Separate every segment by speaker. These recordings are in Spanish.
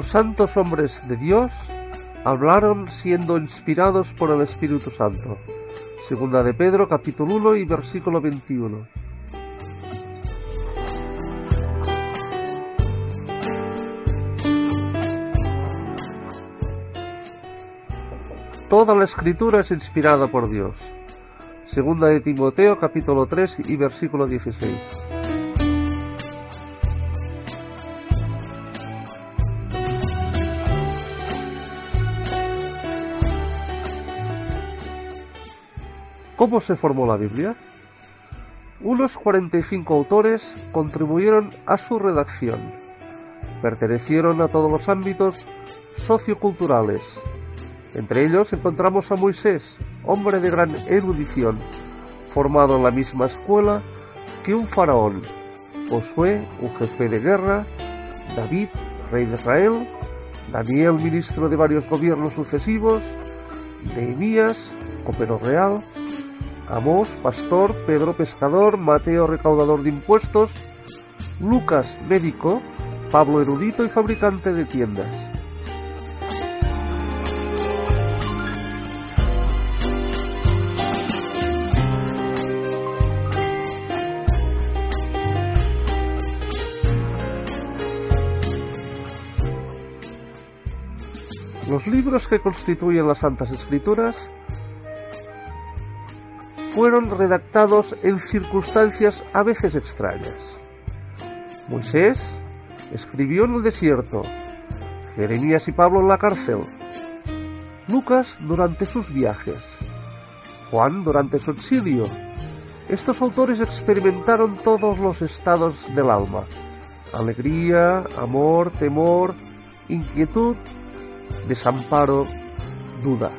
Speaker 1: Los santos hombres de Dios hablaron siendo inspirados por el Espíritu Santo. Segunda de Pedro, capítulo 1 y versículo 21. Toda la escritura es inspirada por Dios. Segunda de Timoteo, capítulo 3 y versículo 16. ¿Cómo se formó la Biblia? Unos 45 autores contribuyeron a su redacción. Pertenecieron a todos los ámbitos socioculturales. Entre ellos encontramos a Moisés, hombre de gran erudición, formado en la misma escuela que un faraón, Josué, un jefe de guerra, David, rey de Israel, Daniel, ministro de varios gobiernos sucesivos, Nehemías, copero real, Amós, pastor, Pedro, pescador, Mateo, recaudador de impuestos, Lucas, médico, Pablo, erudito y fabricante de tiendas. Los libros que constituyen las Santas Escrituras fueron redactados en circunstancias a veces extrañas. Moisés escribió en el desierto, Jeremías y Pablo en la cárcel, Lucas durante sus viajes, Juan durante su exilio. Estos autores experimentaron todos los estados del alma, alegría, amor, temor, inquietud, desamparo, duda.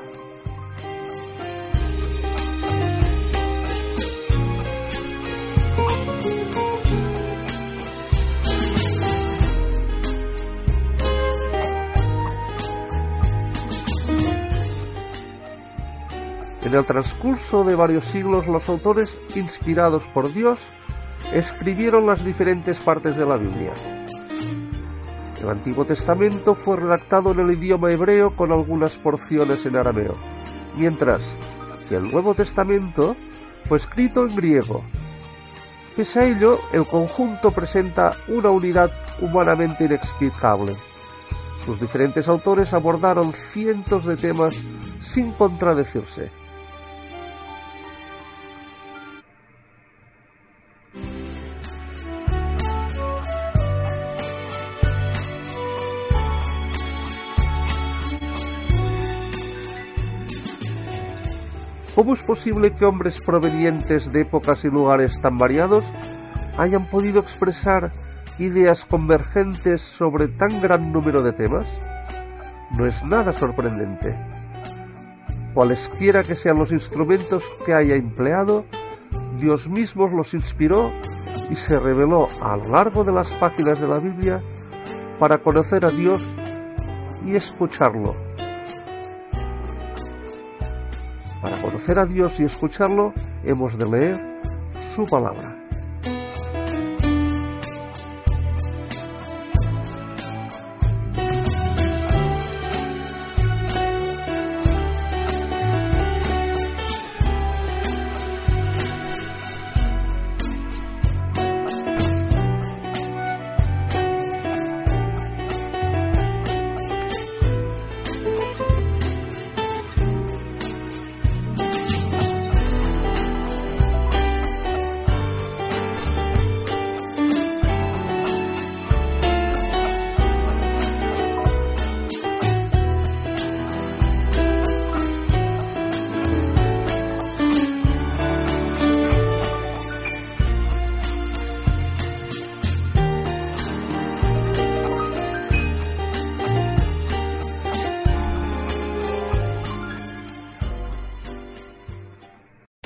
Speaker 1: En el transcurso de varios siglos los autores, inspirados por Dios, escribieron las diferentes partes de la Biblia. El Antiguo Testamento fue redactado en el idioma hebreo con algunas porciones en arameo, mientras que el Nuevo Testamento fue escrito en griego. Pese a ello, el conjunto presenta una unidad humanamente inexplicable. Sus diferentes autores abordaron cientos de temas sin contradecirse. ¿Cómo es posible que hombres provenientes de épocas y lugares tan variados hayan podido expresar ideas convergentes sobre tan gran número de temas? No es nada sorprendente. Cualesquiera que sean los instrumentos que haya empleado, Dios mismo los inspiró y se reveló a lo largo de las páginas de la Biblia para conocer a Dios y escucharlo Para conocer a Dios y escucharlo, hemos de leer su palabra.